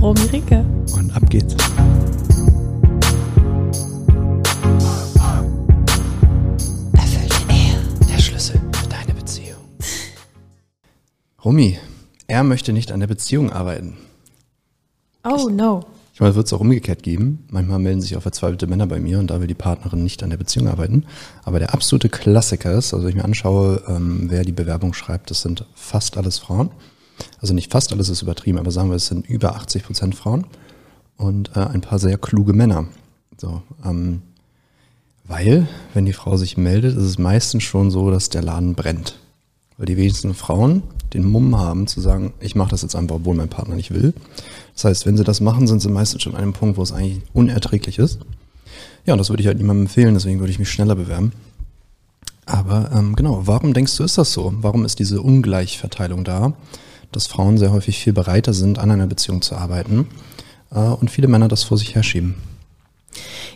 Romy Ricke. Und ab geht's. Erfüllte Ehe, der Schlüssel für deine Beziehung. Romy, er möchte nicht an der Beziehung arbeiten. Oh no. Ich meine, es wird es auch umgekehrt geben. Manchmal melden sich auch verzweifelte Männer bei mir und da will die Partnerin nicht an der Beziehung arbeiten. Aber der absolute Klassiker ist, also ich mir anschaue, ähm, wer die Bewerbung schreibt, das sind fast alles Frauen. Also nicht fast alles ist übertrieben, aber sagen wir, es sind über 80 Prozent Frauen und äh, ein paar sehr kluge Männer. So, ähm, weil, wenn die Frau sich meldet, ist es meistens schon so, dass der Laden brennt. Weil die wenigsten Frauen den Mumm haben zu sagen, ich mache das jetzt einfach, obwohl mein Partner nicht will. Das heißt, wenn sie das machen, sind sie meistens schon an einem Punkt, wo es eigentlich unerträglich ist. Ja, und das würde ich halt niemandem empfehlen, deswegen würde ich mich schneller bewerben. Aber ähm, genau, warum denkst du, ist das so? Warum ist diese Ungleichverteilung da? Dass Frauen sehr häufig viel bereiter sind, an einer Beziehung zu arbeiten äh, und viele Männer das vor sich herschieben.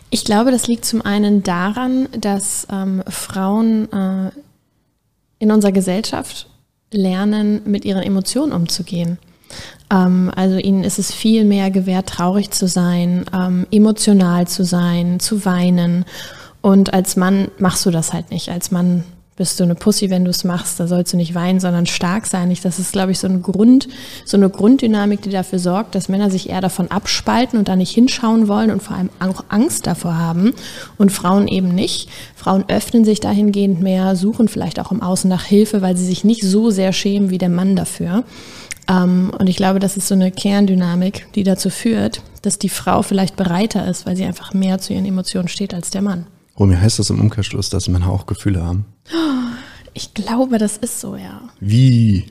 Ich glaube, das liegt zum einen daran, dass ähm, Frauen äh, in unserer Gesellschaft lernen, mit ihren Emotionen umzugehen. Ähm, also ihnen ist es viel mehr gewährt, traurig zu sein, ähm, emotional zu sein, zu weinen. Und als Mann machst du das halt nicht. Als Mann bist du eine Pussy, wenn du es machst. Da sollst du nicht weinen, sondern stark sein. Das ist, glaube ich, so, ein Grund, so eine Grunddynamik, die dafür sorgt, dass Männer sich eher davon abspalten und da nicht hinschauen wollen und vor allem auch Angst davor haben und Frauen eben nicht. Frauen öffnen sich dahingehend mehr, suchen vielleicht auch im Außen nach Hilfe, weil sie sich nicht so sehr schämen wie der Mann dafür. Ähm, und ich glaube, das ist so eine Kerndynamik, die dazu führt, dass die Frau vielleicht bereiter ist, weil sie einfach mehr zu ihren Emotionen steht als der Mann. Romy, heißt das im Umkehrschluss, dass Männer auch Gefühle haben? Ich glaube, das ist so, ja. Wie?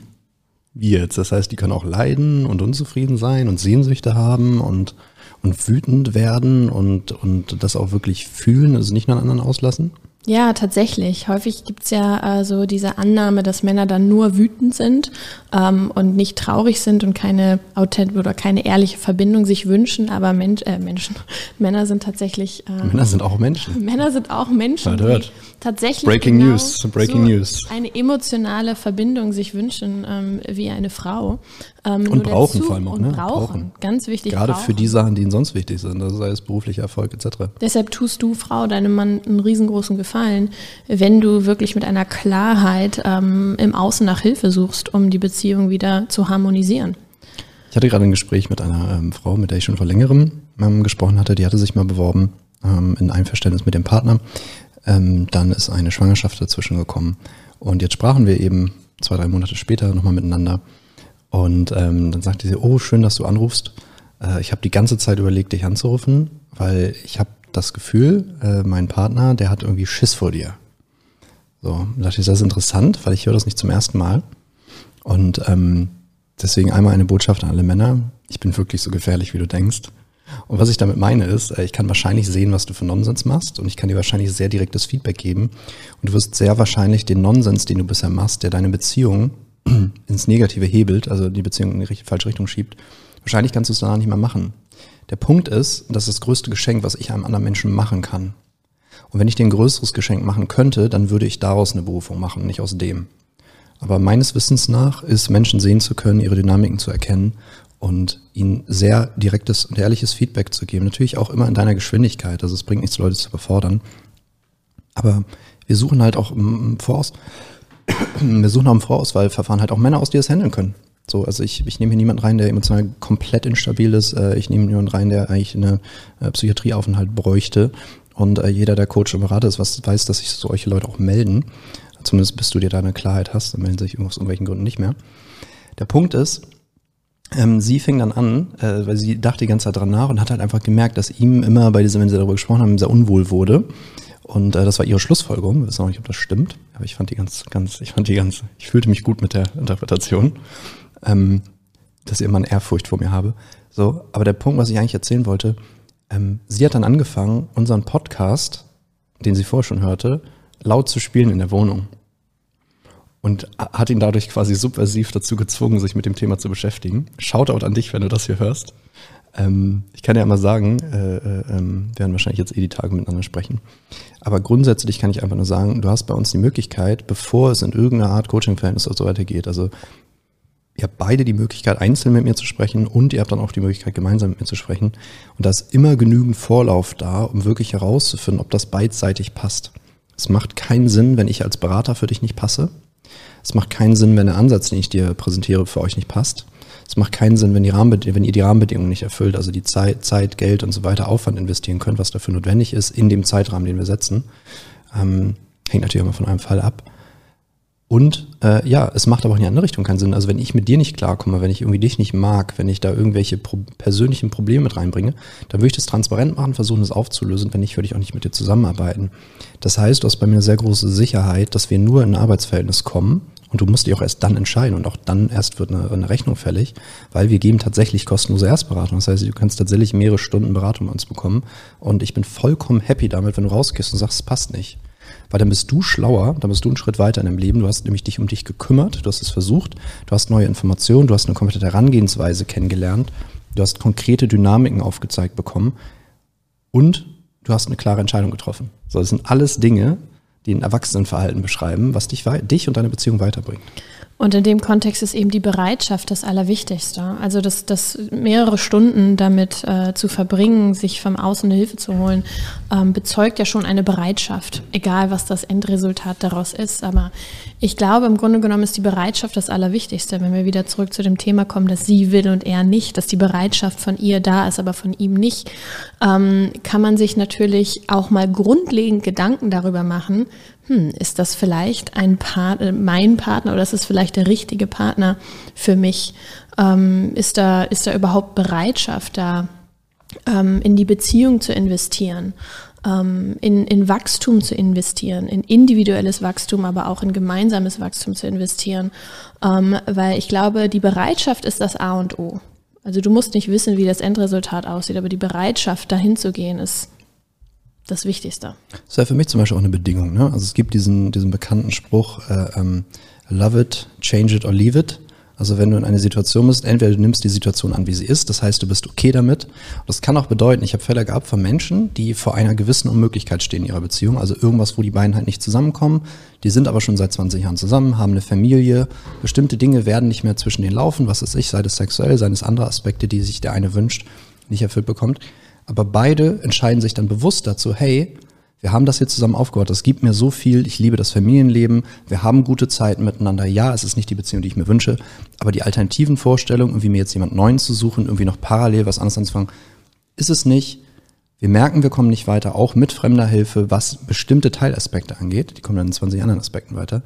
Wie jetzt? Das heißt, die können auch leiden und unzufrieden sein und Sehnsüchte haben und, und wütend werden und, und das auch wirklich fühlen, also nicht nur an anderen auslassen? Ja, tatsächlich. Häufig gibt's ja äh, so diese Annahme, dass Männer dann nur wütend sind ähm, und nicht traurig sind und keine authent oder keine ehrliche Verbindung sich wünschen. Aber Mensch, äh, Menschen, Männer sind tatsächlich. Äh, Männer sind auch Menschen. Männer sind auch Menschen. Hört, hört. Tatsächlich. Breaking genau News. Breaking so News. Eine emotionale Verbindung sich wünschen ähm, wie eine Frau. Ähm, und brauchen vor allem auch, ne? Und brauchen. brauchen. Ganz wichtig. Gerade brauchen. für die Sachen, die ihnen sonst wichtig sind, also sei es beruflicher Erfolg etc. Deshalb tust du, Frau, deinem Mann einen riesengroßen Gefallen, wenn du wirklich mit einer Klarheit ähm, im Außen nach Hilfe suchst, um die Beziehung wieder zu harmonisieren. Ich hatte gerade ein Gespräch mit einer ähm, Frau, mit der ich schon vor längerem ähm, gesprochen hatte. Die hatte sich mal beworben ähm, in Einverständnis mit dem Partner. Ähm, dann ist eine Schwangerschaft dazwischen gekommen. Und jetzt sprachen wir eben zwei, drei Monate später nochmal miteinander. Und ähm, dann sagte sie, oh, schön, dass du anrufst. Äh, ich habe die ganze Zeit überlegt, dich anzurufen, weil ich habe das Gefühl, äh, mein Partner, der hat irgendwie Schiss vor dir. So, dachte ich, das ist interessant, weil ich höre das nicht zum ersten Mal. Und ähm, deswegen einmal eine Botschaft an alle Männer. Ich bin wirklich so gefährlich, wie du denkst. Und was ich damit meine ist, äh, ich kann wahrscheinlich sehen, was du für Nonsens machst und ich kann dir wahrscheinlich sehr direktes Feedback geben. Und du wirst sehr wahrscheinlich den Nonsens, den du bisher machst, der deine Beziehung ins Negative hebelt, also die Beziehung in die falsche Richtung schiebt, wahrscheinlich kannst du es danach nicht mehr machen. Der Punkt ist, das ist das größte Geschenk, was ich einem anderen Menschen machen kann. Und wenn ich dir ein größeres Geschenk machen könnte, dann würde ich daraus eine Berufung machen, nicht aus dem. Aber meines Wissens nach ist Menschen sehen zu können, ihre Dynamiken zu erkennen und ihnen sehr direktes und ehrliches Feedback zu geben. Natürlich auch immer in deiner Geschwindigkeit. Also es bringt nichts, Leute zu überfordern. Aber wir suchen halt auch im Voraus, wir suchen auch im Vorauswahlverfahren halt auch Männer aus, die das handeln können. So, also ich, ich nehme hier niemanden rein, der emotional komplett instabil ist. Äh, ich nehme jemanden rein, der eigentlich eine äh, Psychiatrieaufenthalt bräuchte. Und äh, jeder, der Coach und Berater ist, was weiß, dass sich solche Leute auch melden. Zumindest bis du dir da eine Klarheit hast, dann melden sich aus irgendwelchen Gründen nicht mehr. Der Punkt ist, ähm, sie fing dann an, weil sie dachte die ganze Zeit dran nach und hat halt einfach gemerkt, dass ihm immer bei diesem, wenn sie darüber gesprochen haben, sehr unwohl wurde. Und äh, das war ihre Schlussfolgerung. Wir wissen auch nicht, ob das stimmt, aber ich fand die ganz, ganz, ich fand die ganz, ich fühlte mich gut mit der Interpretation. Ähm, dass ihr immer Ehrfurcht vor mir habe. So, aber der Punkt, was ich eigentlich erzählen wollte, ähm, sie hat dann angefangen, unseren Podcast, den sie vorher schon hörte, laut zu spielen in der Wohnung. Und hat ihn dadurch quasi subversiv dazu gezwungen, sich mit dem Thema zu beschäftigen. Shoutout an dich, wenn du das hier hörst. Ähm, ich kann ja mal sagen, äh, äh, ähm, werden wahrscheinlich jetzt eh die Tage miteinander sprechen. Aber grundsätzlich kann ich einfach nur sagen, du hast bei uns die Möglichkeit, bevor es in irgendeiner Art Coaching-Verhältnis oder so weiter geht, also ihr habt beide die Möglichkeit, einzeln mit mir zu sprechen und ihr habt dann auch die Möglichkeit, gemeinsam mit mir zu sprechen. Und da ist immer genügend Vorlauf da, um wirklich herauszufinden, ob das beidseitig passt. Es macht keinen Sinn, wenn ich als Berater für dich nicht passe. Es macht keinen Sinn, wenn der Ansatz, den ich dir präsentiere, für euch nicht passt. Es macht keinen Sinn, wenn, die wenn ihr die Rahmenbedingungen nicht erfüllt, also die Zeit, Zeit, Geld und so weiter Aufwand investieren könnt, was dafür notwendig ist, in dem Zeitrahmen, den wir setzen. Ähm, hängt natürlich immer von einem Fall ab. Und äh, ja, es macht aber auch in die andere Richtung keinen Sinn. Also wenn ich mit dir nicht klarkomme, wenn ich irgendwie dich nicht mag, wenn ich da irgendwelche pro persönlichen Probleme mit reinbringe, dann würde ich das transparent machen, versuchen das aufzulösen. Wenn nicht, würde ich auch nicht mit dir zusammenarbeiten. Das heißt, du hast bei mir eine sehr große Sicherheit, dass wir nur in ein Arbeitsverhältnis kommen, und du musst dich auch erst dann entscheiden und auch dann erst wird eine, eine, Rechnung fällig, weil wir geben tatsächlich kostenlose Erstberatung. Das heißt, du kannst tatsächlich mehrere Stunden Beratung bei uns bekommen. Und ich bin vollkommen happy damit, wenn du rausgehst und sagst, es passt nicht. Weil dann bist du schlauer, dann bist du einen Schritt weiter in deinem Leben. Du hast nämlich dich um dich gekümmert, du hast es versucht, du hast neue Informationen, du hast eine komplette Herangehensweise kennengelernt, du hast konkrete Dynamiken aufgezeigt bekommen und du hast eine klare Entscheidung getroffen. So, das sind alles Dinge, die ein Erwachsenenverhalten beschreiben, was dich, dich und deine Beziehung weiterbringt. Und in dem Kontext ist eben die Bereitschaft das Allerwichtigste. Also das, das mehrere Stunden damit äh, zu verbringen, sich vom Außen eine Hilfe zu holen, ähm, bezeugt ja schon eine Bereitschaft, egal was das Endresultat daraus ist. Aber ich glaube, im Grunde genommen ist die Bereitschaft das Allerwichtigste, wenn wir wieder zurück zu dem Thema kommen, dass sie will und er nicht, dass die Bereitschaft von ihr da ist, aber von ihm nicht, ähm, kann man sich natürlich auch mal grundlegend Gedanken darüber machen, hm, ist das vielleicht ein Part, mein Partner oder ist es vielleicht der richtige Partner für mich? Ähm, ist, da, ist da überhaupt Bereitschaft da, ähm, in die Beziehung zu investieren? Ähm, in, in Wachstum zu investieren, in individuelles Wachstum, aber auch in gemeinsames Wachstum zu investieren. Ähm, weil ich glaube, die Bereitschaft ist das A und O. Also du musst nicht wissen, wie das Endresultat aussieht, aber die Bereitschaft, dahin zu gehen, ist das Wichtigste. Das wäre für mich zum Beispiel auch eine Bedingung. Ne? Also es gibt diesen, diesen bekannten Spruch, äh, ähm, love it, change it or leave it. Also wenn du in einer Situation bist, entweder du nimmst die Situation an, wie sie ist, das heißt, du bist okay damit. das kann auch bedeuten, ich habe Fälle gehabt von Menschen, die vor einer gewissen Unmöglichkeit stehen in ihrer Beziehung, also irgendwas, wo die beiden halt nicht zusammenkommen. Die sind aber schon seit 20 Jahren zusammen, haben eine Familie. Bestimmte Dinge werden nicht mehr zwischen denen laufen, was ist ich, sei das sexuell, sei es andere Aspekte, die sich der eine wünscht, nicht erfüllt bekommt. Aber beide entscheiden sich dann bewusst dazu, hey, wir haben das hier zusammen aufgebaut, das gibt mir so viel, ich liebe das Familienleben, wir haben gute Zeiten miteinander. Ja, es ist nicht die Beziehung, die ich mir wünsche, aber die alternativen Vorstellungen, irgendwie mir jetzt jemand Neuen zu suchen, irgendwie noch parallel was anderes anzufangen, ist es nicht. Wir merken, wir kommen nicht weiter, auch mit fremder Hilfe, was bestimmte Teilaspekte angeht. Die kommen dann in 20 anderen Aspekten weiter.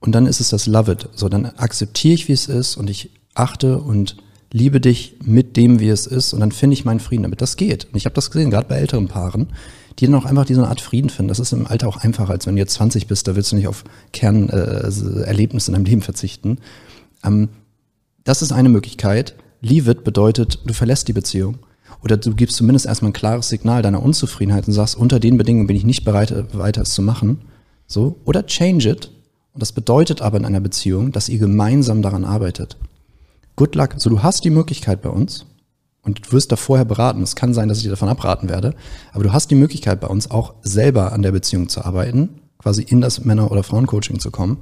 Und dann ist es das Love It. So, dann akzeptiere ich, wie es ist und ich achte und liebe dich mit dem, wie es ist und dann finde ich meinen Frieden damit. Das geht. Und ich habe das gesehen, gerade bei älteren Paaren, die dann auch einfach diese Art Frieden finden. Das ist im Alter auch einfacher, als wenn du jetzt 20 bist, da willst du nicht auf Kernerlebnisse in deinem Leben verzichten. Ähm, das ist eine Möglichkeit. Leave it bedeutet, du verlässt die Beziehung. Oder du gibst zumindest erstmal ein klares Signal deiner Unzufriedenheit und sagst, unter den Bedingungen bin ich nicht bereit, weiter es zu machen. So. Oder change it. Und das bedeutet aber in einer Beziehung, dass ihr gemeinsam daran arbeitet good luck. So, du hast die Möglichkeit bei uns und du wirst da vorher beraten. Es kann sein, dass ich dir davon abraten werde, aber du hast die Möglichkeit bei uns auch selber an der Beziehung zu arbeiten, quasi in das Männer- oder Frauencoaching zu kommen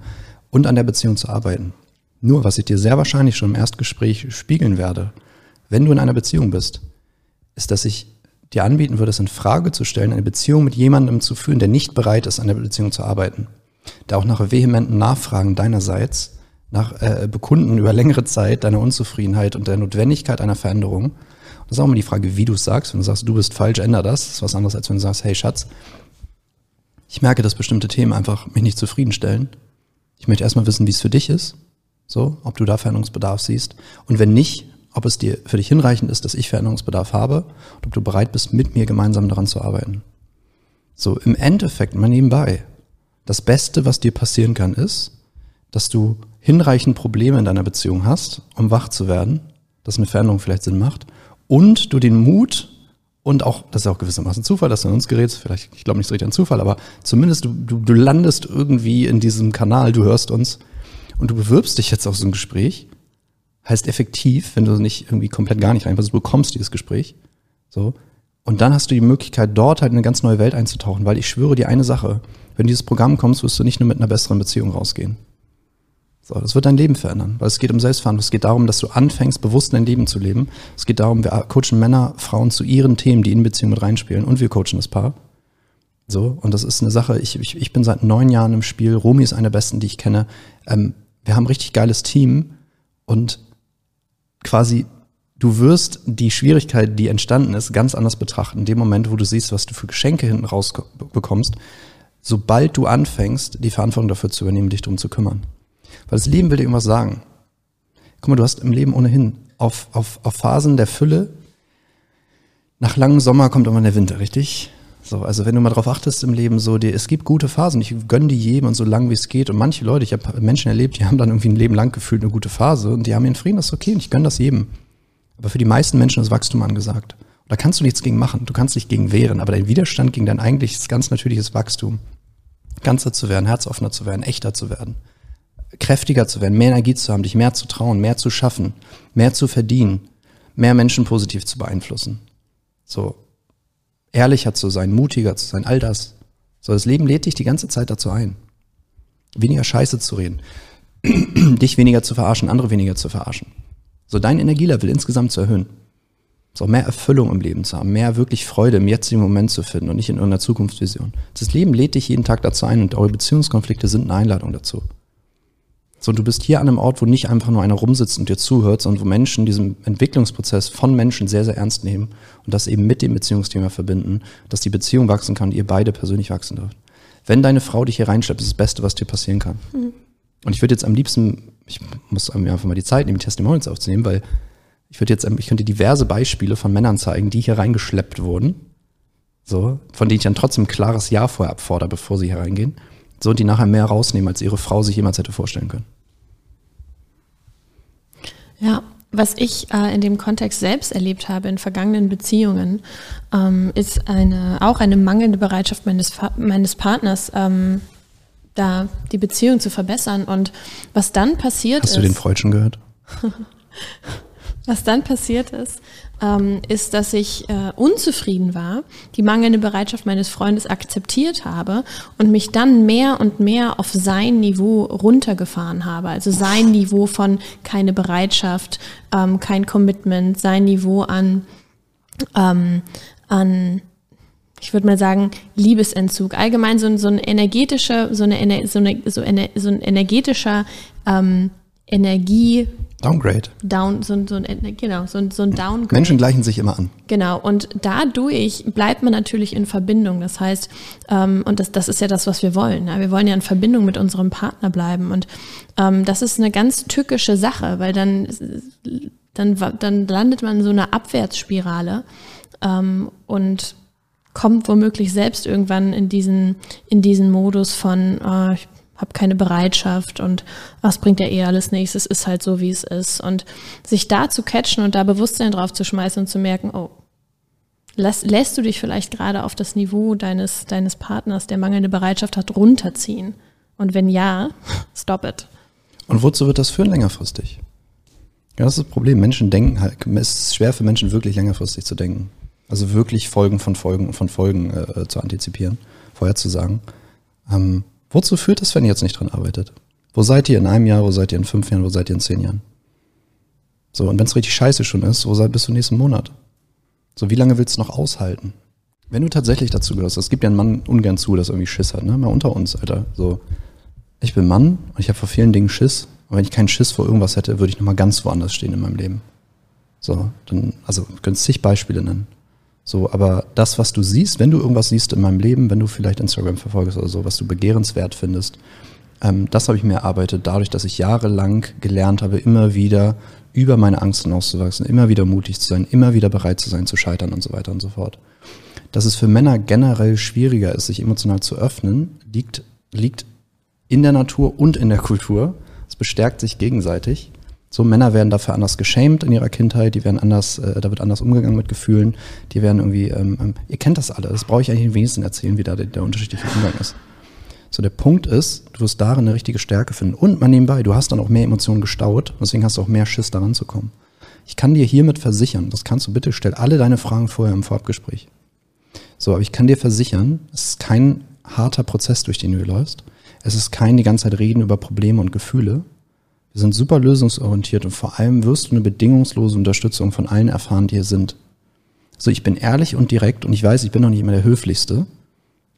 und an der Beziehung zu arbeiten. Nur, was ich dir sehr wahrscheinlich schon im Erstgespräch spiegeln werde, wenn du in einer Beziehung bist, ist, dass ich dir anbieten würde, es in Frage zu stellen, eine Beziehung mit jemandem zu führen, der nicht bereit ist, an der Beziehung zu arbeiten. Da auch nach vehementen Nachfragen deinerseits nach äh, Bekunden über längere Zeit deiner Unzufriedenheit und der Notwendigkeit einer Veränderung. Das ist auch immer die Frage, wie du es sagst. Wenn du sagst, du bist falsch, änder das. Das ist was anderes, als wenn du sagst, hey Schatz, ich merke, dass bestimmte Themen einfach mich nicht zufriedenstellen. Ich möchte erstmal wissen, wie es für dich ist. So, ob du da Veränderungsbedarf siehst. Und wenn nicht, ob es dir für dich hinreichend ist, dass ich Veränderungsbedarf habe und ob du bereit bist, mit mir gemeinsam daran zu arbeiten. So, im Endeffekt, mal nebenbei, das Beste, was dir passieren kann, ist, dass du hinreichend Probleme in deiner Beziehung hast, um wach zu werden, dass eine Veränderung vielleicht Sinn macht und du den Mut und auch, das ist auch gewissermaßen Zufall, dass du an uns gerätst, vielleicht, ich glaube nicht so richtig an Zufall, aber zumindest du, du, du landest irgendwie in diesem Kanal, du hörst uns und du bewirbst dich jetzt auf so ein Gespräch. Heißt effektiv, wenn du nicht irgendwie komplett gar nicht reinpasst, du bekommst dieses Gespräch. So. Und dann hast du die Möglichkeit, dort halt in eine ganz neue Welt einzutauchen, weil ich schwöre dir eine Sache, wenn dieses Programm kommst, wirst du nicht nur mit einer besseren Beziehung rausgehen. So, das wird dein Leben verändern, weil es geht um Selbstverantwortung. Es geht darum, dass du anfängst, bewusst dein Leben zu leben. Es geht darum, wir coachen Männer, Frauen zu ihren Themen, die in Beziehung mit reinspielen und wir coachen das Paar. So, und das ist eine Sache, ich, ich, ich bin seit neun Jahren im Spiel. Romy ist eine der besten, die ich kenne. Ähm, wir haben ein richtig geiles Team und quasi du wirst die Schwierigkeit, die entstanden ist, ganz anders betrachten. In dem Moment, wo du siehst, was du für Geschenke hinten raus bekommst, sobald du anfängst, die Verantwortung dafür zu übernehmen, dich darum zu kümmern. Weil das Leben will dir irgendwas sagen. Guck mal, du hast im Leben ohnehin auf, auf, auf Phasen der Fülle, nach langem Sommer kommt immer der Winter, richtig? So, also wenn du mal darauf achtest im Leben, so, dir, es gibt gute Phasen, ich gönne die jedem und so lang wie es geht. Und manche Leute, ich habe Menschen erlebt, die haben dann irgendwie ein Leben lang gefühlt eine gute Phase und die haben ihren Frieden, das ist okay und ich gönne das jedem. Aber für die meisten Menschen ist Wachstum angesagt. Und da kannst du nichts gegen machen, du kannst dich gegen wehren, aber dein Widerstand gegen dein eigentliches, ganz natürliches Wachstum, ganzer zu werden, herzoffener zu werden, echter zu werden, kräftiger zu werden, mehr Energie zu haben, dich mehr zu trauen, mehr zu schaffen, mehr zu verdienen, mehr Menschen positiv zu beeinflussen. So, ehrlicher zu sein, mutiger zu sein, all das. So, das Leben lädt dich die ganze Zeit dazu ein. Weniger Scheiße zu reden, dich weniger zu verarschen, andere weniger zu verarschen. So, dein Energielevel insgesamt zu erhöhen. So, mehr Erfüllung im Leben zu haben, mehr wirklich Freude im jetzigen Moment zu finden und nicht in irgendeiner Zukunftsvision. Das Leben lädt dich jeden Tag dazu ein und eure Beziehungskonflikte sind eine Einladung dazu. So, du bist hier an einem Ort, wo nicht einfach nur einer rumsitzt und dir zuhört, sondern wo Menschen diesen Entwicklungsprozess von Menschen sehr, sehr ernst nehmen und das eben mit dem Beziehungsthema verbinden, dass die Beziehung wachsen kann und ihr beide persönlich wachsen dürft. Wenn deine Frau dich hier reinschleppt, ist das Beste, was dir passieren kann. Mhm. Und ich würde jetzt am liebsten, ich muss mir einfach mal die Zeit nehmen, die Testimonials aufzunehmen, weil ich würde jetzt, ich könnte diverse Beispiele von Männern zeigen, die hier reingeschleppt wurden, so, von denen ich dann trotzdem ein klares Ja vorher abfordere, bevor sie hier reingehen so die nachher mehr rausnehmen, als ihre Frau sich jemals hätte vorstellen können. Ja, was ich äh, in dem Kontext selbst erlebt habe in vergangenen Beziehungen, ähm, ist eine, auch eine mangelnde Bereitschaft meines, meines Partners, ähm, da die Beziehung zu verbessern. Und was dann passiert Hast ist. Hast du den Freud schon gehört? was dann passiert ist, ist, dass ich äh, unzufrieden war, die mangelnde Bereitschaft meines Freundes akzeptiert habe und mich dann mehr und mehr auf sein Niveau runtergefahren habe. Also sein Niveau von keine Bereitschaft, ähm, kein Commitment, sein Niveau an, ähm, an ich würde mal sagen, Liebesentzug. Allgemein so, so ein energetischer, so, eine, so, eine, so ein energetischer ähm, Energie Downgrade. Down, so, so ein, genau, so, so ein Downgrade. Menschen gleichen sich immer an. Genau, und dadurch bleibt man natürlich in Verbindung. Das heißt, ähm, und das, das ist ja das, was wir wollen. Ja? Wir wollen ja in Verbindung mit unserem Partner bleiben. Und ähm, das ist eine ganz tückische Sache, weil dann, dann, dann landet man in so einer Abwärtsspirale ähm, und kommt womöglich selbst irgendwann in diesen, in diesen Modus von, äh, ich habe keine Bereitschaft und was bringt ja eh alles nichts, es ist halt so, wie es ist. Und sich da zu catchen und da Bewusstsein drauf zu schmeißen und zu merken, oh, lässt, lässt du dich vielleicht gerade auf das Niveau deines, deines Partners, der mangelnde Bereitschaft hat, runterziehen? Und wenn ja, stop it. Und wozu wird das führen längerfristig? Ja, das ist das Problem. Menschen denken halt, es ist schwer für Menschen wirklich längerfristig zu denken. Also wirklich Folgen von Folgen von Folgen äh, zu antizipieren, vorherzusagen. Ähm, Wozu führt es, wenn ihr jetzt nicht dran arbeitet? Wo seid ihr in einem Jahr, wo seid ihr in fünf Jahren, wo seid ihr in zehn Jahren? So, und wenn es richtig scheiße schon ist, wo seid bist du nächsten Monat? So, wie lange willst du noch aushalten? Wenn du tatsächlich dazu gehörst, es gibt ja einen Mann ungern zu, dass irgendwie Schiss hat, ne? Mal unter uns, Alter. So, ich bin Mann und ich habe vor vielen Dingen Schiss. Und wenn ich keinen Schiss vor irgendwas hätte, würde ich nochmal ganz woanders stehen in meinem Leben. So, dann, also, du könntest zig Beispiele nennen. So, aber das, was du siehst, wenn du irgendwas siehst in meinem Leben, wenn du vielleicht Instagram verfolgst oder so, was du begehrenswert findest, ähm, das habe ich mir erarbeitet, dadurch, dass ich jahrelang gelernt habe, immer wieder über meine Angst hinauszuwachsen, immer wieder mutig zu sein, immer wieder bereit zu sein, zu scheitern und so weiter und so fort. Dass es für Männer generell schwieriger ist, sich emotional zu öffnen, liegt, liegt in der Natur und in der Kultur. Es bestärkt sich gegenseitig. So Männer werden dafür anders geschämt in ihrer Kindheit, die werden anders, äh, da wird anders umgegangen mit Gefühlen, die werden irgendwie, ähm, ähm, ihr kennt das alle, das brauche ich eigentlich wenigstens erzählen, wie da der, der unterschiedliche Umgang ist. So, der Punkt ist, du wirst darin eine richtige Stärke finden. Und mal nebenbei, du hast dann auch mehr Emotionen gestaut, deswegen hast du auch mehr Schiss, daran zu kommen. Ich kann dir hiermit versichern, das kannst du bitte, stell alle deine Fragen vorher im Vorabgespräch. So, aber ich kann dir versichern, es ist kein harter Prozess, durch den du läufst. Es ist kein die ganze Zeit reden über Probleme und Gefühle, wir sind super lösungsorientiert und vor allem wirst du eine bedingungslose Unterstützung von allen erfahren, die hier sind. Also ich bin ehrlich und direkt und ich weiß, ich bin noch nicht immer der Höflichste,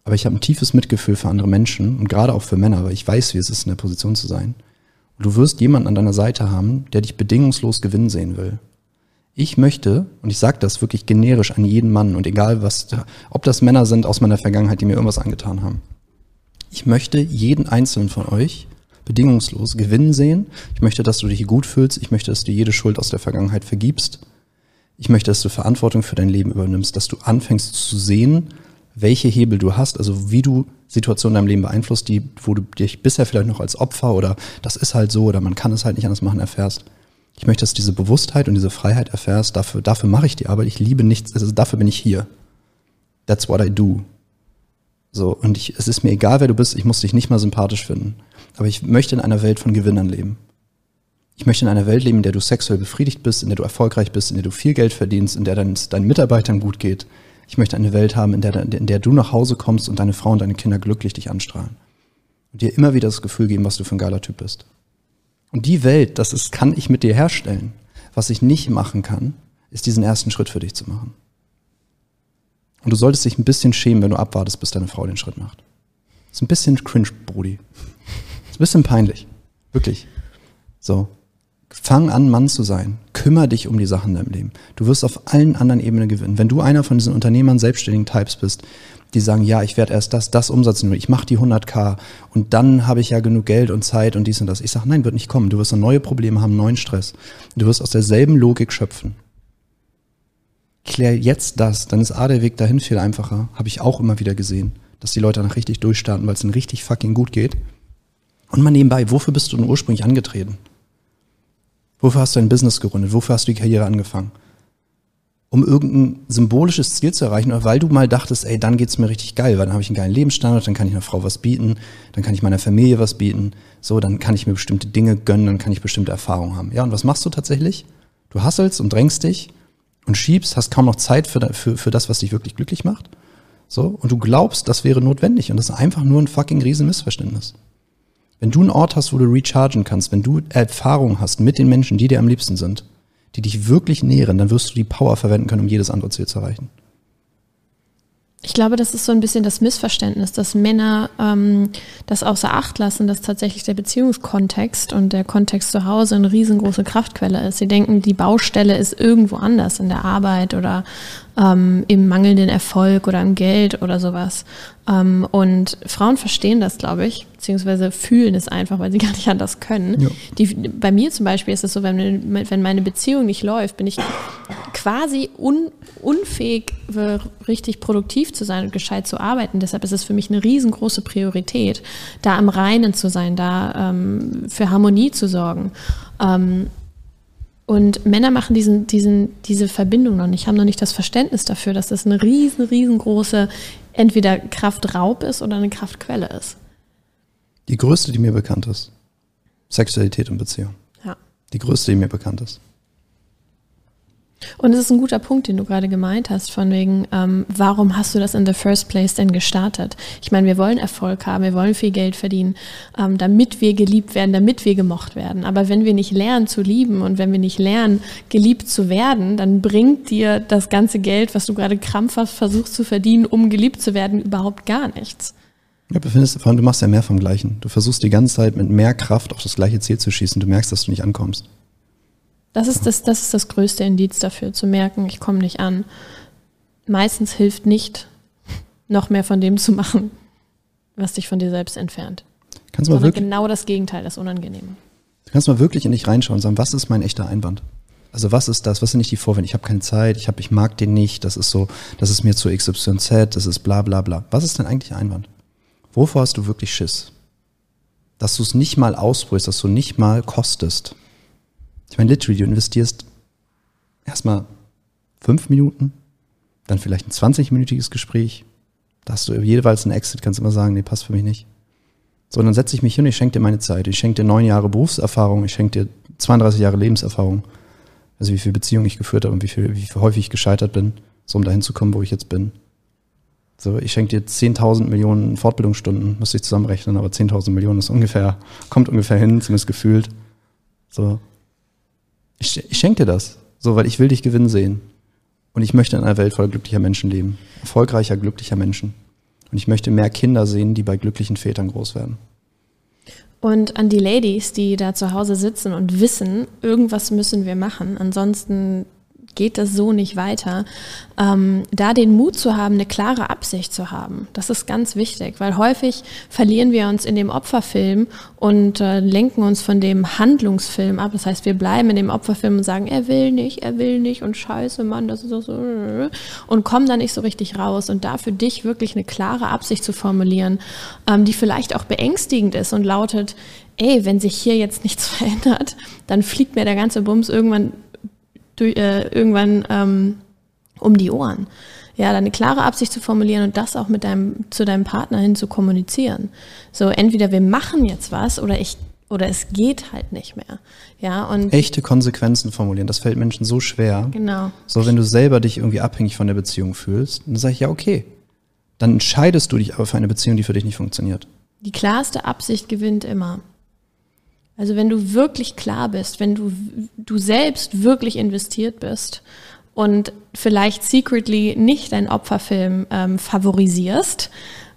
aber ich habe ein tiefes Mitgefühl für andere Menschen und gerade auch für Männer, weil ich weiß, wie es ist, in der Position zu sein. Und du wirst jemanden an deiner Seite haben, der dich bedingungslos gewinnen sehen will. Ich möchte, und ich sage das wirklich generisch an jeden Mann und egal was, ob das Männer sind aus meiner Vergangenheit, die mir irgendwas angetan haben. Ich möchte jeden einzelnen von euch bedingungslos gewinnen sehen. Ich möchte, dass du dich gut fühlst. Ich möchte, dass du jede Schuld aus der Vergangenheit vergibst. Ich möchte, dass du Verantwortung für dein Leben übernimmst, dass du anfängst zu sehen, welche Hebel du hast, also wie du Situationen in deinem Leben beeinflusst, die, wo du dich bisher vielleicht noch als Opfer oder das ist halt so oder man kann es halt nicht anders machen, erfährst. Ich möchte, dass du diese Bewusstheit und diese Freiheit erfährst. Dafür, dafür mache ich die Arbeit. Ich liebe nichts, also dafür bin ich hier. That's what I do. So, und ich, es ist mir egal, wer du bist, ich muss dich nicht mal sympathisch finden. Aber ich möchte in einer Welt von Gewinnern leben. Ich möchte in einer Welt leben, in der du sexuell befriedigt bist, in der du erfolgreich bist, in der du viel Geld verdienst, in der dein, deinen Mitarbeitern gut geht. Ich möchte eine Welt haben, in der, in der du nach Hause kommst und deine Frau und deine Kinder glücklich dich anstrahlen. Und dir immer wieder das Gefühl geben, was du für ein geiler Typ bist. Und die Welt, das ist, kann ich mit dir herstellen. Was ich nicht machen kann, ist diesen ersten Schritt für dich zu machen. Und du solltest dich ein bisschen schämen, wenn du abwartest, bis deine Frau den Schritt macht. Ist ein bisschen cringe. Das ist ein bisschen peinlich. Wirklich. So. Fang an, Mann zu sein. Kümmer dich um die Sachen in deinem Leben. Du wirst auf allen anderen Ebenen gewinnen. Wenn du einer von diesen Unternehmern, selbstständigen Types bist, die sagen, ja, ich werde erst das, das umsetzen, ich mache die 100k und dann habe ich ja genug Geld und Zeit und dies und das. Ich sage, nein, wird nicht kommen. Du wirst neue Probleme haben, neuen Stress. Du wirst aus derselben Logik schöpfen klär jetzt das, dann ist A der Weg dahin viel einfacher. Habe ich auch immer wieder gesehen, dass die Leute danach richtig durchstarten, weil es ihnen richtig fucking gut geht. Und mal nebenbei, wofür bist du denn ursprünglich angetreten? Wofür hast du ein Business gegründet? Wofür hast du die Karriere angefangen? Um irgendein symbolisches Ziel zu erreichen oder weil du mal dachtest, ey, dann geht's mir richtig geil, weil dann habe ich einen geilen Lebensstandard, dann kann ich einer Frau was bieten, dann kann ich meiner Familie was bieten, so, dann kann ich mir bestimmte Dinge gönnen, dann kann ich bestimmte Erfahrungen haben. Ja, und was machst du tatsächlich? Du hasselst und drängst dich und schiebst, hast kaum noch Zeit für, für, für das, was dich wirklich glücklich macht. So, und du glaubst, das wäre notwendig. Und das ist einfach nur ein fucking riesen Missverständnis. Wenn du einen Ort hast, wo du rechargen kannst, wenn du Erfahrung hast mit den Menschen, die dir am liebsten sind, die dich wirklich nähren, dann wirst du die Power verwenden können, um jedes andere Ziel zu erreichen. Ich glaube, das ist so ein bisschen das Missverständnis, dass Männer ähm, das außer Acht lassen, dass tatsächlich der Beziehungskontext und der Kontext zu Hause eine riesengroße Kraftquelle ist. Sie denken, die Baustelle ist irgendwo anders in der Arbeit oder ähm, im mangelnden Erfolg oder im Geld oder sowas. Ähm, und Frauen verstehen das, glaube ich, beziehungsweise fühlen es einfach, weil sie gar nicht anders können. Ja. Die, bei mir zum Beispiel ist es so, wenn, wenn meine Beziehung nicht läuft, bin ich quasi un, unfähig, richtig produktiv zu sein und gescheit zu arbeiten. Deshalb ist es für mich eine riesengroße Priorität, da im Reinen zu sein, da ähm, für Harmonie zu sorgen. Ähm, und Männer machen diesen, diesen, diese Verbindung noch nicht, haben noch nicht das Verständnis dafür, dass das eine riesen, riesengroße entweder Kraftraub ist oder eine Kraftquelle ist. Die größte, die mir bekannt ist. Sexualität und Beziehung. Ja. Die größte, die mir bekannt ist. Und es ist ein guter Punkt, den du gerade gemeint hast, von wegen, ähm, warum hast du das in the first place denn gestartet? Ich meine, wir wollen Erfolg haben, wir wollen viel Geld verdienen, ähm, damit wir geliebt werden, damit wir gemocht werden. Aber wenn wir nicht lernen zu lieben und wenn wir nicht lernen, geliebt zu werden, dann bringt dir das ganze Geld, was du gerade krampfhaft versuchst zu verdienen, um geliebt zu werden, überhaupt gar nichts. Ja, vor allem, du machst ja mehr vom Gleichen. Du versuchst die ganze Zeit mit mehr Kraft auf das gleiche Ziel zu schießen. Du merkst, dass du nicht ankommst. Das ist das, das ist das größte Indiz dafür, zu merken, ich komme nicht an. Meistens hilft nicht, noch mehr von dem zu machen, was dich von dir selbst entfernt. Kannst du mal wirklich, genau das Gegenteil, das Unangenehme. Du kannst mal wirklich in dich reinschauen und sagen, was ist mein echter Einwand? Also was ist das? Was sind nicht die Vorwände? Ich habe keine Zeit, ich, hab, ich mag den nicht, das ist so, das ist mir zu XYZ, das ist bla bla bla. Was ist dein eigentlicher Einwand? Wovor hast du wirklich Schiss? dass du es nicht mal ausprobierst, dass du nicht mal kostest. Ich meine, literally, du investierst erstmal fünf Minuten, dann vielleicht ein 20-minütiges Gespräch. Da hast du jeweils einen Exit, kannst immer sagen, nee, passt für mich nicht. So, dann setze ich mich hin, ich schenke dir meine Zeit. Ich schenke dir neun Jahre Berufserfahrung, ich schenke dir 32 Jahre Lebenserfahrung. Also wie viele Beziehungen ich geführt habe und wie, viel, wie viel häufig ich gescheitert bin, so um dahin zu kommen, wo ich jetzt bin. So, ich schenke dir 10.000 Millionen Fortbildungsstunden, müsste ich zusammenrechnen, aber 10.000 Millionen ist ungefähr, kommt ungefähr hin, zumindest gefühlt. So. Ich, ich schenke dir das. So, weil ich will dich gewinnen sehen. Und ich möchte in einer Welt voller glücklicher Menschen leben. Erfolgreicher, glücklicher Menschen. Und ich möchte mehr Kinder sehen, die bei glücklichen Vätern groß werden. Und an die Ladies, die da zu Hause sitzen und wissen, irgendwas müssen wir machen, ansonsten geht das so nicht weiter. Ähm, da den Mut zu haben, eine klare Absicht zu haben, das ist ganz wichtig, weil häufig verlieren wir uns in dem Opferfilm und äh, lenken uns von dem Handlungsfilm ab. Das heißt, wir bleiben in dem Opferfilm und sagen, er will nicht, er will nicht und scheiße, Mann, das ist auch so und kommen da nicht so richtig raus. Und da für dich wirklich eine klare Absicht zu formulieren, ähm, die vielleicht auch beängstigend ist und lautet, ey, wenn sich hier jetzt nichts verändert, dann fliegt mir der ganze Bums irgendwann durch, äh, irgendwann ähm, um die Ohren. Ja, eine klare Absicht zu formulieren und das auch mit deinem, zu deinem Partner hin zu kommunizieren. So, entweder wir machen jetzt was oder ich oder es geht halt nicht mehr. Ja, und echte Konsequenzen formulieren, das fällt Menschen so schwer. Genau. So, wenn du selber dich irgendwie abhängig von der Beziehung fühlst, dann sage ich ja, okay. Dann entscheidest du dich aber für eine Beziehung, die für dich nicht funktioniert. Die klarste Absicht gewinnt immer. Also wenn du wirklich klar bist, wenn du, du selbst wirklich investiert bist und vielleicht secretly nicht deinen Opferfilm ähm, favorisierst,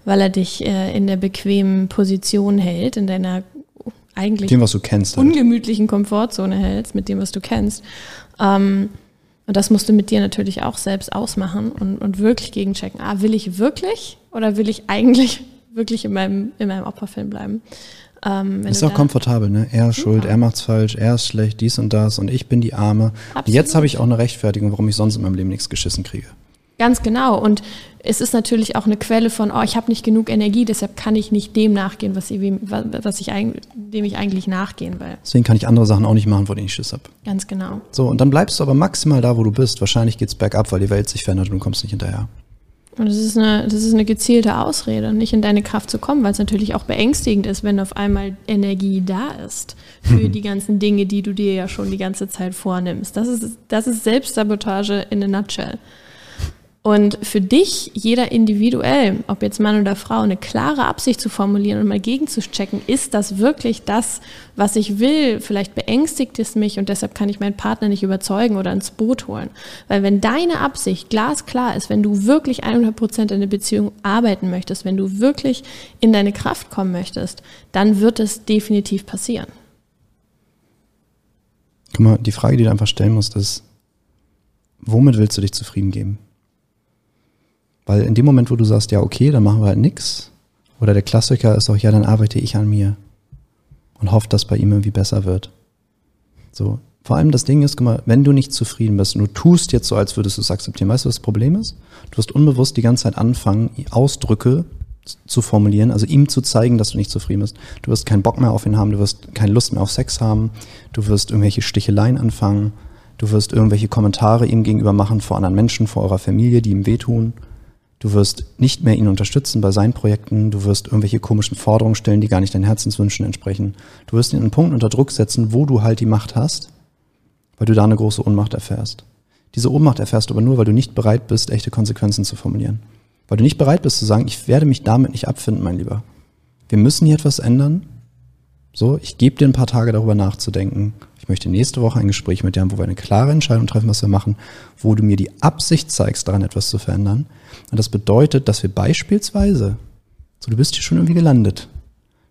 weil er dich äh, in der bequemen Position hält, in deiner eigentlich dem, was du kennst, halt. ungemütlichen Komfortzone hältst, mit dem, was du kennst. Ähm, und das musst du mit dir natürlich auch selbst ausmachen und, und wirklich gegenchecken. Ah, will ich wirklich oder will ich eigentlich wirklich in meinem, in meinem Opferfilm bleiben? Ähm, ist auch komfortabel, ne? Er ist schuld, er macht's falsch, er ist schlecht, dies und das und ich bin die Arme. Absolut. Jetzt habe ich auch eine Rechtfertigung, warum ich sonst in meinem Leben nichts geschissen kriege. Ganz genau. Und es ist natürlich auch eine Quelle von, oh, ich habe nicht genug Energie, deshalb kann ich nicht dem nachgehen, was ich, was ich, dem ich eigentlich nachgehen will. Deswegen kann ich andere Sachen auch nicht machen, vor denen ich Schiss habe. Ganz genau. So, und dann bleibst du aber maximal da, wo du bist. Wahrscheinlich geht's bergab, weil die Welt sich verändert und du kommst nicht hinterher. Und das ist, eine, das ist eine gezielte Ausrede, nicht in deine Kraft zu kommen, weil es natürlich auch beängstigend ist, wenn auf einmal Energie da ist für die ganzen Dinge, die du dir ja schon die ganze Zeit vornimmst. Das ist, das ist Selbstsabotage in a nutshell. Und für dich, jeder individuell, ob jetzt Mann oder Frau, eine klare Absicht zu formulieren und mal gegenzuchecken, ist das wirklich das, was ich will? Vielleicht beängstigt es mich und deshalb kann ich meinen Partner nicht überzeugen oder ins Boot holen. Weil wenn deine Absicht glasklar ist, wenn du wirklich 100 Prozent in der Beziehung arbeiten möchtest, wenn du wirklich in deine Kraft kommen möchtest, dann wird es definitiv passieren. Guck mal, die Frage, die du einfach stellen musst, ist, womit willst du dich zufrieden geben? Weil in dem Moment, wo du sagst, ja, okay, dann machen wir halt nichts, oder der Klassiker ist auch, ja, dann arbeite ich an mir und hoffe, dass bei ihm irgendwie besser wird. So. Vor allem das Ding ist, guck mal, wenn du nicht zufrieden bist und du tust jetzt so, als würdest du es akzeptieren, weißt du, was das Problem ist? Du wirst unbewusst die ganze Zeit anfangen, Ausdrücke zu formulieren, also ihm zu zeigen, dass du nicht zufrieden bist. Du wirst keinen Bock mehr auf ihn haben, du wirst keine Lust mehr auf Sex haben, du wirst irgendwelche Sticheleien anfangen, du wirst irgendwelche Kommentare ihm gegenüber machen vor anderen Menschen, vor eurer Familie, die ihm wehtun. Du wirst nicht mehr ihn unterstützen bei seinen Projekten. Du wirst irgendwelche komischen Forderungen stellen, die gar nicht deinen Herzenswünschen entsprechen. Du wirst ihn an einen Punkt unter Druck setzen, wo du halt die Macht hast, weil du da eine große Ohnmacht erfährst. Diese Ohnmacht erfährst du aber nur, weil du nicht bereit bist, echte Konsequenzen zu formulieren. Weil du nicht bereit bist zu sagen, ich werde mich damit nicht abfinden, mein Lieber. Wir müssen hier etwas ändern. So, ich gebe dir ein paar Tage darüber nachzudenken. Ich möchte nächste Woche ein Gespräch mit dir haben, wo wir eine klare Entscheidung treffen, was wir machen, wo du mir die Absicht zeigst, daran etwas zu verändern. Und das bedeutet, dass wir beispielsweise, so du bist hier schon irgendwie gelandet,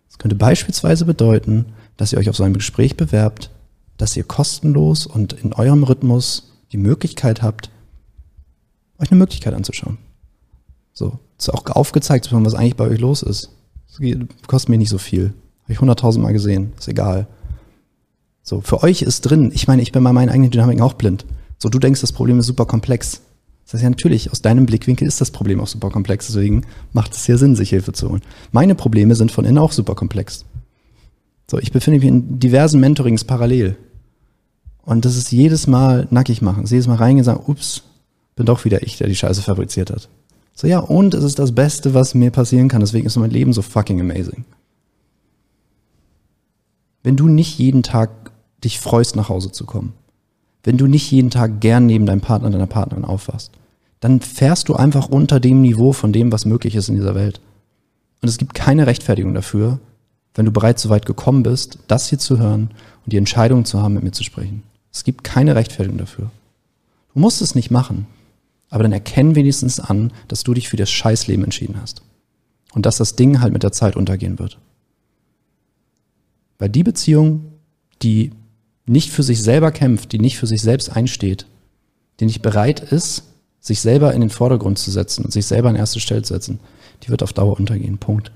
das könnte beispielsweise bedeuten, dass ihr euch auf so ein Gespräch bewerbt, dass ihr kostenlos und in eurem Rhythmus die Möglichkeit habt, euch eine Möglichkeit anzuschauen. So, ist auch aufgezeigt, was eigentlich bei euch los ist. Das kostet mir nicht so viel. Habe ich hunderttausendmal gesehen, ist egal. So, für euch ist drin, ich meine, ich bin bei meinen eigenen Dynamiken auch blind. So, du denkst, das Problem ist super komplex. Das heißt ja natürlich, aus deinem Blickwinkel ist das Problem auch super komplex, deswegen macht es ja Sinn, sich Hilfe zu holen. Meine Probleme sind von innen auch super komplex. So, ich befinde mich in diversen Mentorings parallel. Und das ist jedes Mal nackig machen. Jedes Mal reingehen und sagen, ups, bin doch wieder ich, der die Scheiße fabriziert hat. So, ja, und es ist das Beste, was mir passieren kann. Deswegen ist mein Leben so fucking amazing. Wenn du nicht jeden Tag dich freust, nach Hause zu kommen, wenn du nicht jeden Tag gern neben deinem Partner, deiner Partnerin aufwachst, dann fährst du einfach unter dem Niveau von dem, was möglich ist in dieser Welt. Und es gibt keine Rechtfertigung dafür, wenn du bereits so weit gekommen bist, das hier zu hören und die Entscheidung zu haben, mit mir zu sprechen. Es gibt keine Rechtfertigung dafür. Du musst es nicht machen, aber dann erkenn wenigstens an, dass du dich für das Scheißleben entschieden hast. Und dass das Ding halt mit der Zeit untergehen wird. Weil die Beziehung, die nicht für sich selber kämpft, die nicht für sich selbst einsteht, die nicht bereit ist, sich selber in den Vordergrund zu setzen und sich selber an erste Stelle zu setzen, die wird auf Dauer untergehen. Punkt.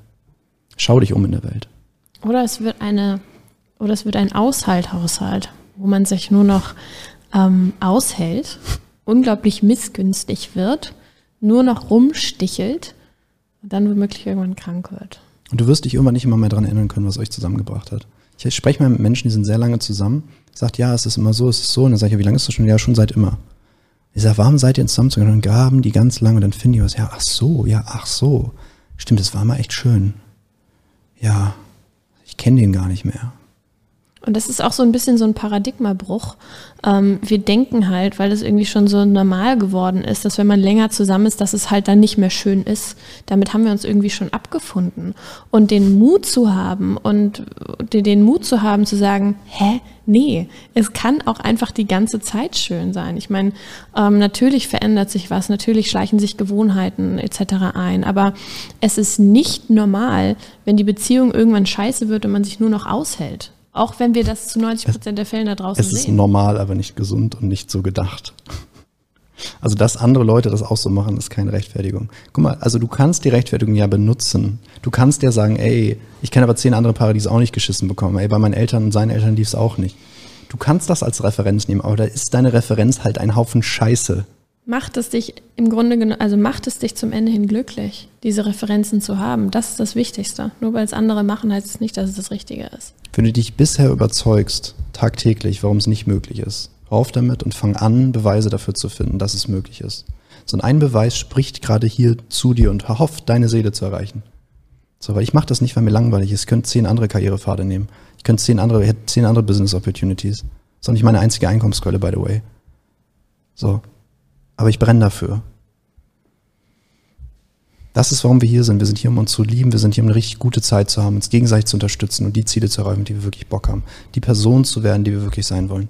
Schau dich um in der Welt. Oder es wird eine, oder es wird ein Aushalthaushalt, wo man sich nur noch ähm, aushält, unglaublich missgünstig wird, nur noch rumstichelt und dann womöglich irgendwann krank wird. Und du wirst dich irgendwann nicht immer mehr daran erinnern können, was euch zusammengebracht hat. Ich spreche mal mit Menschen, die sind sehr lange zusammen, sagt, ja, es ist immer so, es ist so. Und dann sage ich, ja, wie lange ist das schon? Ja, schon seit immer. Ich sage, warum seid ihr zusammen? Und gaben die ganz lange. Und dann finde ich was, ja, ach so, ja, ach so. Stimmt, das war mal echt schön. Ja, ich kenne den gar nicht mehr. Und das ist auch so ein bisschen so ein Paradigmabruch. Ähm, wir denken halt, weil das irgendwie schon so normal geworden ist, dass wenn man länger zusammen ist, dass es halt dann nicht mehr schön ist. Damit haben wir uns irgendwie schon abgefunden. Und den Mut zu haben und den Mut zu haben zu sagen, hä, nee, es kann auch einfach die ganze Zeit schön sein. Ich meine, ähm, natürlich verändert sich was, natürlich schleichen sich Gewohnheiten etc. ein, aber es ist nicht normal, wenn die Beziehung irgendwann scheiße wird und man sich nur noch aushält. Auch wenn wir das zu 90 Prozent der Fällen da draußen sehen. Es ist sehen. normal, aber nicht gesund und nicht so gedacht. Also, dass andere Leute das auch so machen, ist keine Rechtfertigung. Guck mal, also du kannst die Rechtfertigung ja benutzen. Du kannst ja sagen, ey, ich kenne aber zehn andere Paare, die es auch nicht geschissen bekommen. Ey, bei meinen Eltern und seinen Eltern lief es auch nicht. Du kannst das als Referenz nehmen, aber da ist deine Referenz halt ein Haufen Scheiße. Macht es dich im Grunde, also macht es dich zum Ende hin glücklich, diese Referenzen zu haben. Das ist das Wichtigste. Nur weil es andere machen, heißt es nicht, dass es das Richtige ist. Wenn du dich bisher überzeugst, tagtäglich, warum es nicht möglich ist, auf damit und fang an, Beweise dafür zu finden, dass es möglich ist. So ein Beweis spricht gerade hier zu dir und hofft, deine Seele zu erreichen. So, weil ich mache das nicht, weil mir langweilig ist. Ich könnte zehn andere Karrierepfade nehmen. Ich könnte zehn andere, hätte zehn andere Business Opportunities. Das ist auch nicht meine einzige Einkommensquelle, by the way. So, aber ich brenne dafür. Das ist, warum wir hier sind. Wir sind hier, um uns zu lieben. Wir sind hier, um eine richtig gute Zeit zu haben, uns gegenseitig zu unterstützen und die Ziele zu erreichen, die wir wirklich Bock haben. Die Person zu werden, die wir wirklich sein wollen.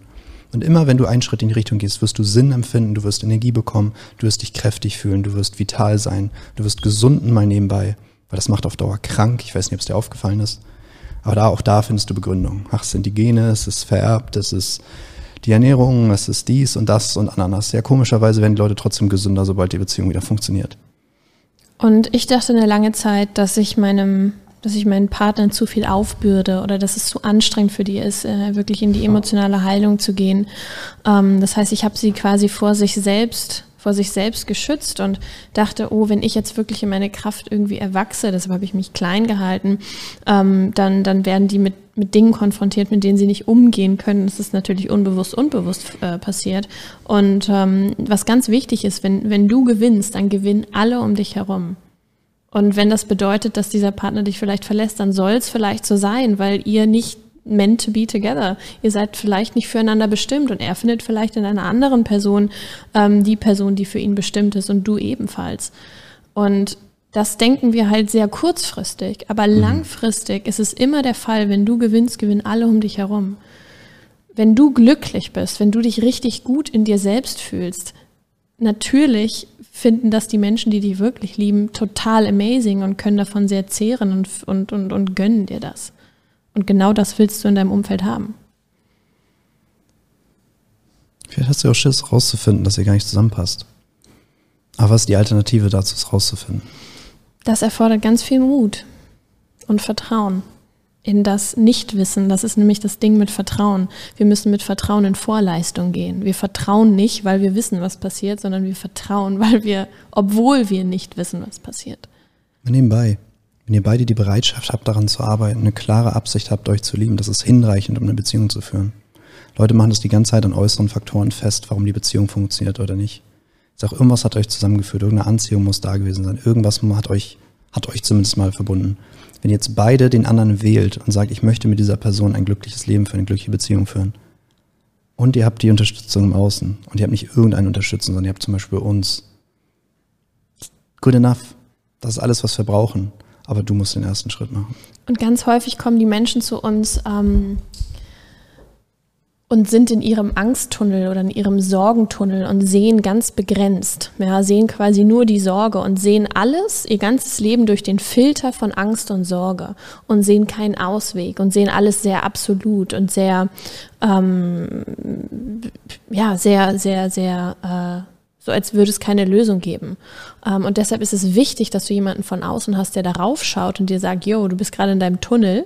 Und immer, wenn du einen Schritt in die Richtung gehst, wirst du Sinn empfinden, du wirst Energie bekommen, du wirst dich kräftig fühlen, du wirst vital sein, du wirst gesunden mal nebenbei, weil das macht auf Dauer krank. Ich weiß nicht, ob es dir aufgefallen ist. Aber da, auch da findest du Begründung. Ach, es sind die Gene, es ist vererbt, es ist die Ernährung, es ist dies und das und Ananas. Ja, komischerweise werden die Leute trotzdem gesünder, sobald die Beziehung wieder funktioniert. Und ich dachte eine lange Zeit, dass ich meinem, dass ich meinen Partnern zu viel aufbürde oder dass es zu anstrengend für die ist, äh, wirklich in die emotionale Heilung zu gehen. Ähm, das heißt, ich habe sie quasi vor sich selbst vor sich selbst geschützt und dachte, oh, wenn ich jetzt wirklich in meine Kraft irgendwie erwachse, deshalb habe ich mich klein gehalten, ähm, dann, dann werden die mit, mit Dingen konfrontiert, mit denen sie nicht umgehen können. Das ist natürlich unbewusst, unbewusst äh, passiert. Und ähm, was ganz wichtig ist, wenn, wenn du gewinnst, dann gewinnen alle um dich herum. Und wenn das bedeutet, dass dieser Partner dich vielleicht verlässt, dann soll es vielleicht so sein, weil ihr nicht meant to be together. Ihr seid vielleicht nicht füreinander bestimmt und er findet vielleicht in einer anderen Person ähm, die Person, die für ihn bestimmt ist und du ebenfalls. Und das denken wir halt sehr kurzfristig, aber mhm. langfristig ist es immer der Fall, wenn du gewinnst, gewinnen alle um dich herum. Wenn du glücklich bist, wenn du dich richtig gut in dir selbst fühlst, natürlich finden das die Menschen, die dich wirklich lieben, total amazing und können davon sehr zehren und, und, und, und gönnen dir das. Und genau das willst du in deinem Umfeld haben. Vielleicht hast du auch Schiss, rauszufinden, dass ihr gar nicht zusammenpasst. Aber was ist die Alternative dazu, es rauszufinden? Das erfordert ganz viel Mut und Vertrauen in das Nichtwissen. Das ist nämlich das Ding mit Vertrauen. Wir müssen mit Vertrauen in Vorleistung gehen. Wir vertrauen nicht, weil wir wissen, was passiert, sondern wir vertrauen, weil wir, obwohl wir nicht wissen, was passiert. Nebenbei, Wenn ihr beide die Bereitschaft habt, daran zu arbeiten, eine klare Absicht habt, euch zu lieben, das ist hinreichend, um eine Beziehung zu führen. Leute machen das die ganze Zeit an äußeren Faktoren fest, warum die Beziehung funktioniert oder nicht. Ich sag, irgendwas hat euch zusammengeführt, irgendeine Anziehung muss da gewesen sein, irgendwas hat euch, hat euch zumindest mal verbunden. Wenn jetzt beide den anderen wählt und sagt, ich möchte mit dieser Person ein glückliches Leben führen, eine glückliche Beziehung führen, und ihr habt die Unterstützung im Außen und ihr habt nicht irgendeine Unterstützung, sondern ihr habt zum Beispiel uns. Good enough. Das ist alles, was wir brauchen. Aber du musst den ersten Schritt machen. Und ganz häufig kommen die Menschen zu uns ähm, und sind in ihrem Angsttunnel oder in ihrem Sorgentunnel und sehen ganz begrenzt, ja, sehen quasi nur die Sorge und sehen alles, ihr ganzes Leben durch den Filter von Angst und Sorge und sehen keinen Ausweg und sehen alles sehr absolut und sehr, ähm, ja, sehr, sehr, sehr, äh, so als würde es keine Lösung geben. Ähm, und deshalb ist es wichtig, dass du jemanden von außen hast, der darauf schaut und dir sagt, yo, du bist gerade in deinem Tunnel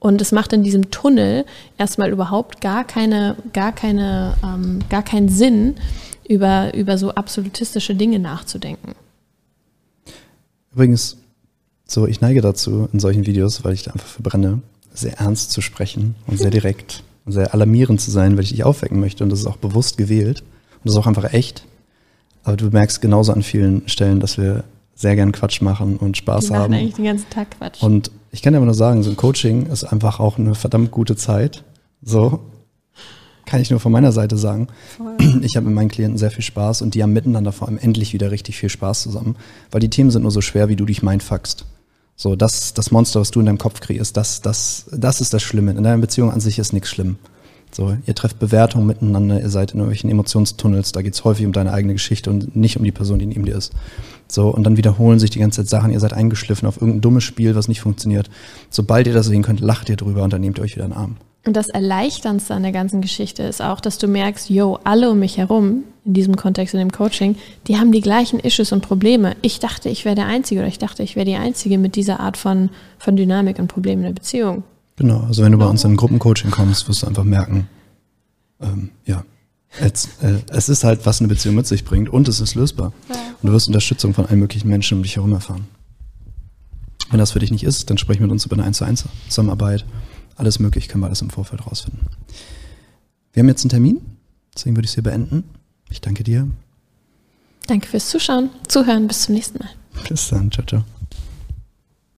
und es macht in diesem Tunnel erstmal überhaupt gar keine, gar keine, ähm, gar keinen Sinn, über, über so absolutistische Dinge nachzudenken. Übrigens, so ich neige dazu in solchen Videos, weil ich da einfach verbrenne, sehr ernst zu sprechen und sehr direkt und sehr alarmierend zu sein, weil ich dich aufwecken möchte. Und das ist auch bewusst gewählt. Und das ist auch einfach echt. Aber du merkst genauso an vielen Stellen, dass wir sehr gern Quatsch machen und Spaß Wir haben. eigentlich den ganzen Tag Quatsch. Und ich kann dir aber nur sagen, so ein Coaching ist einfach auch eine verdammt gute Zeit. So kann ich nur von meiner Seite sagen. Voll. Ich habe mit meinen Klienten sehr viel Spaß und die haben miteinander vor allem endlich wieder richtig viel Spaß zusammen, weil die Themen sind nur so schwer, wie du dich mindfuckst. So, das, das Monster, was du in deinem Kopf kreierst, das, das, das ist das Schlimme. In deiner Beziehung an sich ist nichts schlimm. So, ihr trefft Bewertungen miteinander, ihr seid in irgendwelchen Emotionstunnels, da geht es häufig um deine eigene Geschichte und nicht um die Person, die neben dir ist. So, und dann wiederholen sich die ganze Zeit Sachen, ihr seid eingeschliffen auf irgendein dummes Spiel, was nicht funktioniert. Sobald ihr das sehen könnt, lacht ihr drüber und dann nehmt ihr euch wieder einen Arm. Und das Erleichterndste an der ganzen Geschichte ist auch, dass du merkst, yo, alle um mich herum, in diesem Kontext, in dem Coaching, die haben die gleichen Issues und Probleme. Ich dachte, ich wäre der Einzige oder ich dachte, ich wäre die Einzige mit dieser Art von, von Dynamik und Problemen in der Beziehung. Genau, also wenn du bei uns in ein Gruppencoaching kommst, wirst du einfach merken, ähm, ja, es, äh, es, ist halt, was eine Beziehung mit sich bringt und es ist lösbar. Ja. Und du wirst Unterstützung von allen möglichen Menschen um dich herum erfahren. Wenn das für dich nicht ist, dann sprich mit uns über eine 1 zu 1 Zusammenarbeit. Alles möglich, können wir alles im Vorfeld rausfinden. Wir haben jetzt einen Termin, deswegen würde ich es hier beenden. Ich danke dir. Danke fürs Zuschauen, Zuhören. Bis zum nächsten Mal. Bis dann. Ciao, ciao.